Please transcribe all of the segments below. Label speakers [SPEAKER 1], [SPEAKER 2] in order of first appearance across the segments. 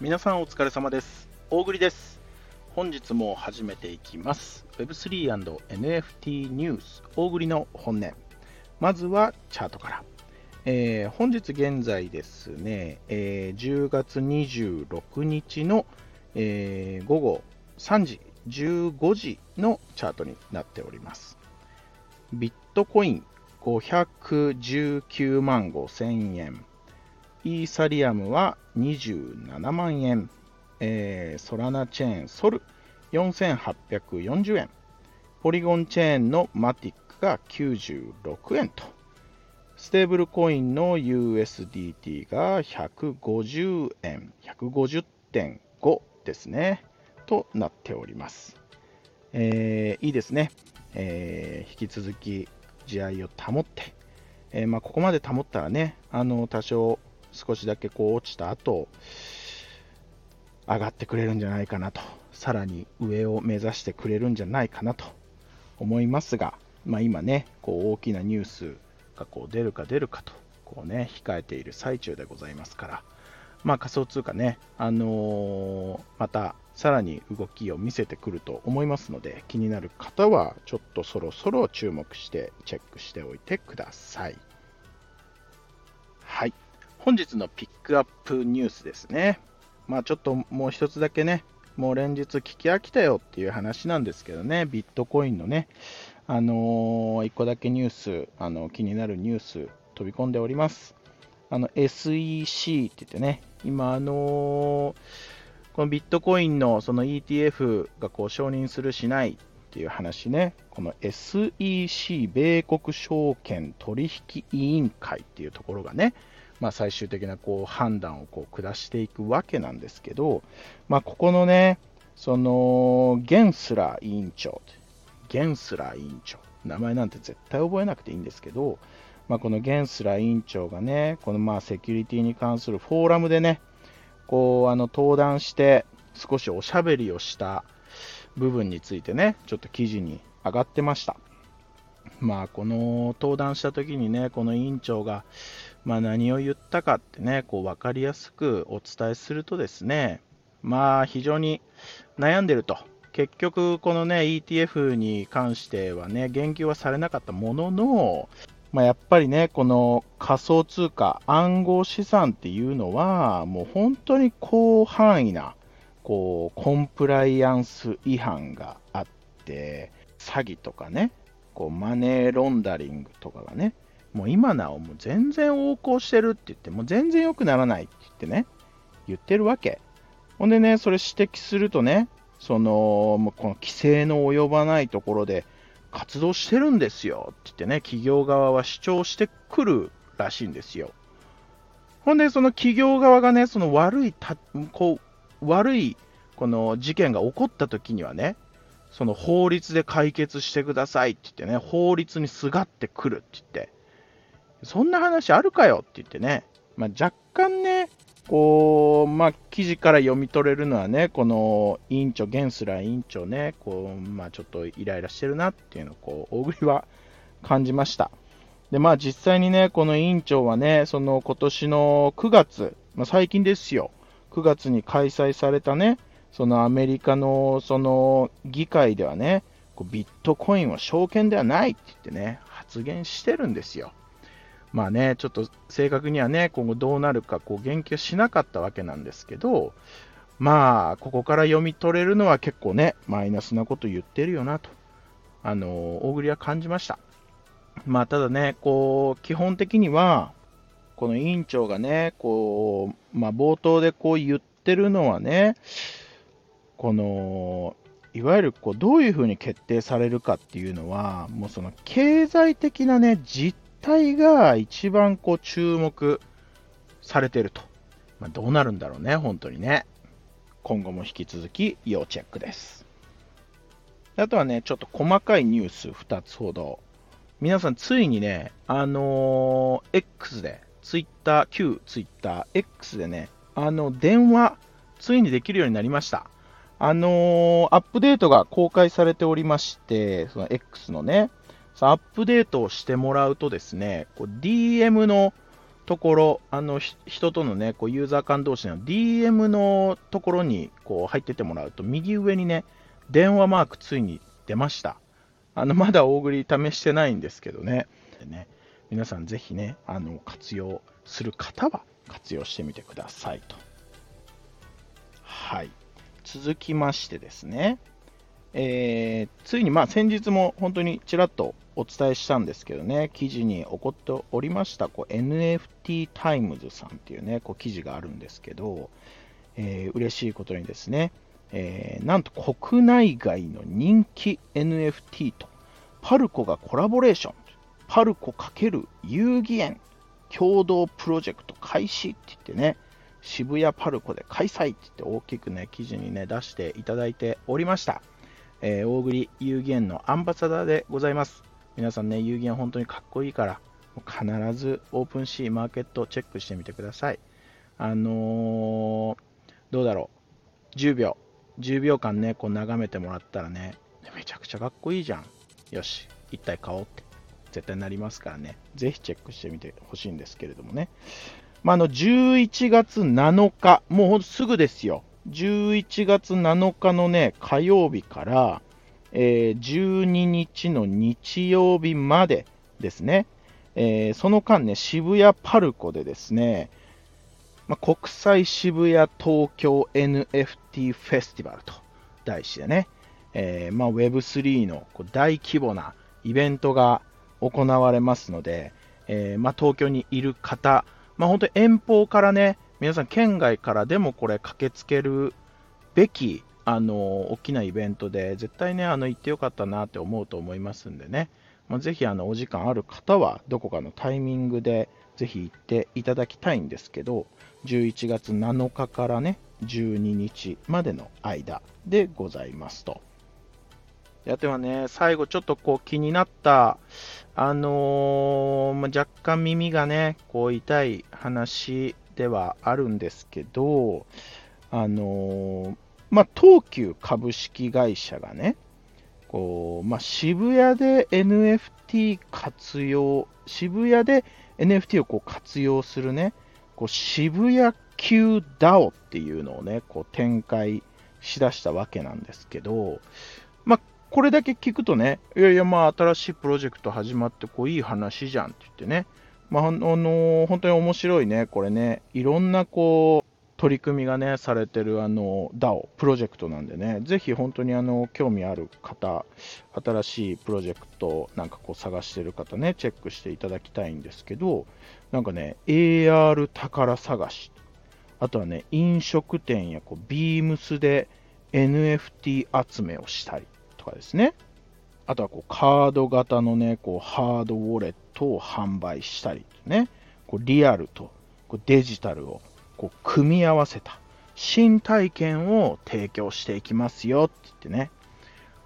[SPEAKER 1] 皆さんお疲れ様です。大栗です。本日も始めていきます。Web3&NFT ニュース大栗の本音。まずはチャートから。えー、本日現在ですね、えー、10月26日の、えー、午後3時15時のチャートになっております。ビットコイン519万5000円。イーサリアムは27万円。えー、ソラナチェーンソル4840円。ポリゴンチェーンのマティックが96円と。ステーブルコインの USDT が150円、150.5ですね。となっております。えー、いいですね。えー、引き続き地合を保って、えー、まあ、ここまで保ったらね、あの多少少しだけこう落ちた後上がってくれるんじゃないかなと、さらに上を目指してくれるんじゃないかなと思いますが、まあ、今ね、こう大きなニュースがこう出るか出るかと、こうね、控えている最中でございますから、まあ、仮想通貨ね、あのー、またさらに動きを見せてくると思いますので、気になる方はちょっとそろそろ注目してチェックしておいてください。はい。本日のピックアップニュースですね。まあちょっともう一つだけね、もう連日聞き飽きたよっていう話なんですけどね、ビットコインのね、あのー、一個だけニュース、あの気になるニュース飛び込んでおります。あの SEC って言ってね、今あのーこのビットコインのその ETF がこう承認するしないっていう話ね、この SEC 米国証券取引委員会っていうところがね、まあ、最終的なこう判断をこう下していくわけなんですけど、まあ、ここのね、そのゲンスラー委員長、ゲンスラー委員長、名前なんて絶対覚えなくていいんですけど、まあ、このゲンスラー委員長がね、このまあセキュリティに関するフォーラムでね、こう、あの、登壇して少しおしゃべりをした部分についてね、ちょっと記事に上がってました。まあ、この登壇した時にね、この委員長が、まあ、何を言ったかってね、こう分かりやすくお伝えするとですね、まあ、非常に悩んでると。結局、このね、ETF に関してはね、言及はされなかったものの、まあ、やっぱりね、この仮想通貨、暗号資産っていうのは、もう本当に広範囲な、こう、コンプライアンス違反があって、詐欺とかね、こう、マネーロンダリングとかがね、もう今なおもう全然横行してるって言って、もう全然良くならないって言ってね、言ってるわけ。ほんでね、それ指摘するとね、その、もうこの規制の及ばないところで、活動してるんですよって言ってね、企業側は主張してくるらしいんですよ。ほんで、その企業側がね、その悪いた、こう、悪い、この事件が起こった時にはね、その法律で解決してくださいって言ってね、法律にすがってくるって言って、そんな話あるかよって言ってね、まあ、若干ね、こう、まあ、記事から読み取れるのはね、この委員長、ゲンスラー委員長ね、こう、まあ、ちょっとイライラしてるなっていうのを、こう、大栗は感じました。で、まあ、実際にね、この委員長はね、その今年の9月、まあ、最近ですよ、9月に開催されたね、そのアメリカのその議会ではね、こうビットコインは証券ではないって言ってね、発言してるんですよ。まあね、ちょっと正確にはね、今後どうなるかこう言及しなかったわけなんですけど、まあ、ここから読み取れるのは結構ね、マイナスなこと言ってるよなと、あの、大栗は感じました。まあ、ただね、こう、基本的には、この委員長がね、こう、まあ、冒頭でこう言ってるのはね、この、いわゆるこうどういうふうに決定されるかっていうのは、もうその経済的なね、実体が一番こう注目されてると。まあ、どうなるんだろうね、本当にね。今後も引き続き要チェックです。あとはね、ちょっと細かいニュース2つほど。皆さん、ついにね、あのー、X で、Twitter、旧 Twitter、X でね、あの、電話、ついにできるようになりました。あのー、アップデートが公開されておりまして、その X のね、アップデートをしてもらうとですね、DM のところ、あの人とのね、こうユーザー間同士の DM のところにこう入っててもらうと、右上にね、電話マークついに出ました。あのまだじっくり試してないんですけどね。でね皆さんぜひね、あの活用する方は活用してみてくださいと。はい。続きましてですね、えー、ついにまあ先日も本当にちらっとお伝えしたんですけどね、記事に起こっておりましたこう NFT タイムズさんっていうね、こう記事があるんですけど、えー、嬉しいことにですね、えー、なんと国内外の人気 NFT とパルコがコラボレーション、パルコ×遊戯園共同プロジェクト開始って言ってね、渋谷パルコで開催って言って大きくね、記事にね、出していただいておりました。えー、大栗遊戯園のアンバサダーでございます。皆さんね、遊戯園本当にかっこいいから、必ずオープンシーマーケットチェックしてみてください。あのー、どうだろう。10秒。10秒間ね、こう眺めてもらったらね、めちゃくちゃかっこいいじゃん。よし、一体買おうって。絶対なりますからね。ぜひチェックしてみてほしいんですけれどもね。まあ、あの、11月7日、もうほんとすぐですよ。11月7日のね、火曜日から、えー、12日の日曜日までですね、えー、その間ね、渋谷パルコでですね、まあ、国際渋谷東京 NFT フェスティバルと題してね、えー、まあ、Web3 の大規模なイベントが行われますので、えー、まあ、東京にいる方、まあ、本当に遠方からね、皆さん県外からでもこれ駆けつけるべき、あの、大きなイベントで、絶対ね、あの、行ってよかったなって思うと思いますんでね、まあ、ぜひ、あの、お時間ある方は、どこかのタイミングで、ぜひ行っていただきたいんですけど、11月7日からね、12日までの間でございますと。やってはね、最後ちょっとこう気になった、あのー、ま若干耳がね、こう痛い話ではあるんですけど、あの、まあ、東急株式会社がね、こうまあ、渋谷で NFT 活用、渋谷で NFT をこう活用するね、こう渋谷級 DAO っていうのをね、こう展開しだしたわけなんですけど、まあ、これだけ聞くとね、いやいや、まあ、新しいプロジェクト始まって、こう、いい話じゃんって言ってね、まあ、あの、本当に面白いね、これね、いろんなこう、取り組みがね、されてるあの DAO、プロジェクトなんでね、ぜひ本当にあの興味ある方、新しいプロジェクトなんかこう探してる方ね、チェックしていただきたいんですけど、なんかね、AR 宝探し、あとはね、飲食店やこうビームスで NFT 集めをしたりとかですね、あとはこうカード型のね、こうハードウォレットを販売したりね、こうリアルとこうデジタルをこう組み合わせた新体験を提供していきますよって言ってね。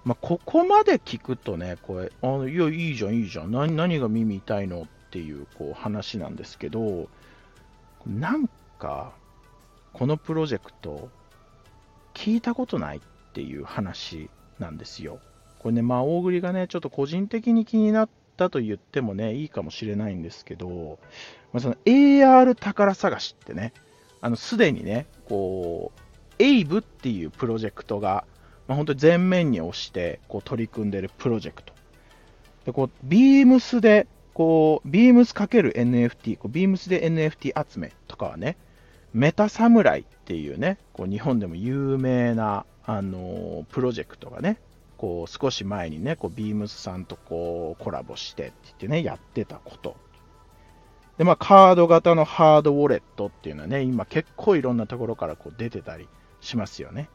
[SPEAKER 1] まあ、ここまで聞くとね、これ、あいや、いいじゃん、いいじゃん。何何が耳痛いのっていうこう話なんですけど、なんか、このプロジェクト、聞いたことないっていう話なんですよ。これね、まあ、大栗がね、ちょっと個人的に気になったと言ってもね、いいかもしれないんですけど、まあ、その AR 宝探しってね、あの、すでにね、こう、エイブっていうプロジェクトが、まあ、本当に前面に押して、こう、取り組んでるプロジェクト。で、こう、ビームスで、こう、ビームス ×NFT、こうビームスで NFT 集めとかはね、メタサムライっていうね、こう日本でも有名な、あのー、プロジェクトがね、こう少し前にね、こうビームスさんとこうコラボしてって言ってね、やってたことで、まあ、カード型のハードウォレットっていうのはね、今結構いろんなところからこう出てたりしますよね。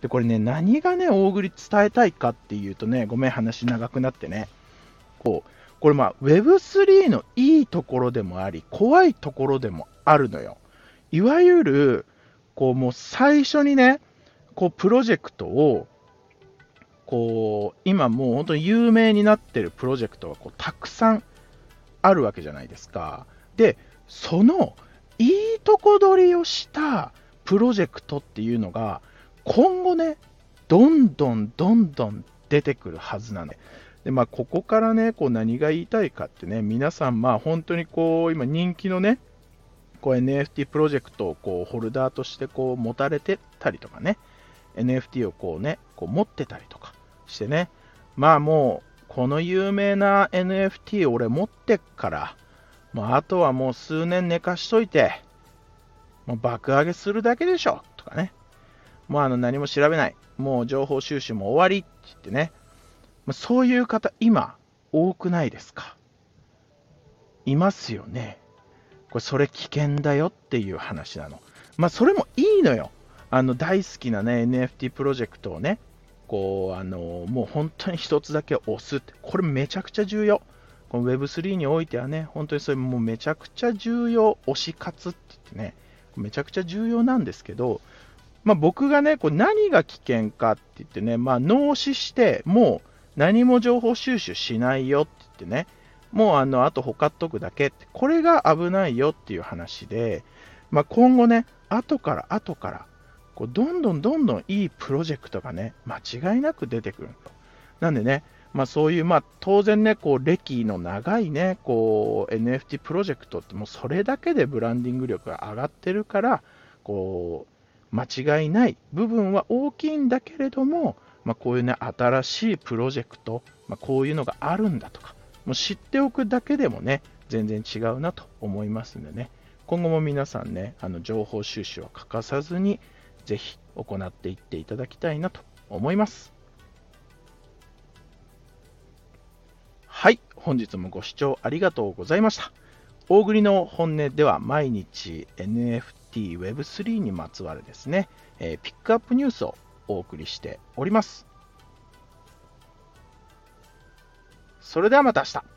[SPEAKER 1] で、これね、何がね、大栗伝えたいかっていうとね、ごめん、話長くなってね、こう、これまあ、Web3 のいいところでもあり、怖いところでもあるのよ。いわゆる、こう、もう最初にね、こう、プロジェクトを、こう、今もう本当に有名になってるプロジェクトがこうたくさんあるわけじゃないですか。で、そのいいとこ取りをしたプロジェクトっていうのが、今後ね、どんどんどんどん出てくるはずなので、で、まあ、ここからね、こう何が言いたいかってね、皆さん、まあ、本当にこう、今人気のね、こう NFT プロジェクトをこうホルダーとしてこう持たれてたりとかね、NFT をこうね、こう持ってたりとかしてね、まあもう、この有名な NFT 俺持ってっから、まあ、あとはもう数年寝かしといて、もう爆上げするだけでしょとかね。もうあの何も調べない。もう情報収集も終わりって言ってね。まあ、そういう方、今、多くないですかいますよね。これ、それ危険だよっていう話なの。まあ、それもいいのよ。あの、大好きなね、NFT プロジェクトをね、こう、あの、もう本当に一つだけ押すって、これめちゃくちゃ重要。この Web3 においてはね、本当にそれもうめちゃくちゃ重要、推し活って言ってね、めちゃくちゃ重要なんですけど、まあ、僕がね、こう何が危険かって言ってね、まあ、脳死して、もう何も情報収集しないよって言ってね、もうあの、あとほかっとくだけって、これが危ないよっていう話で、まあ、今後ね、後から後から、こうどんどんどんどんいいプロジェクトがね、間違いなく出てくると。なんでね、まあ、そういう、まあ、当然ね、こう歴の長いね、こう NFT プロジェクトってもうそれだけでブランディング力が上がってるから、こう間違いない部分は大きいんだけれども、まあ、こういうね、新しいプロジェクト、まあ、こういうのがあるんだとか、もう知っておくだけでもね、全然違うなと思いますんでね、今後も皆さんね、あの情報収集は欠かさずに、ぜひ行っていっていただきたいなと思います。はい、本日もご視聴ありがとうございました。大栗の本音では毎日 NFT Web3 にまつわるですね、えー、ピックアップニュースをお送りしております。それではまた明日。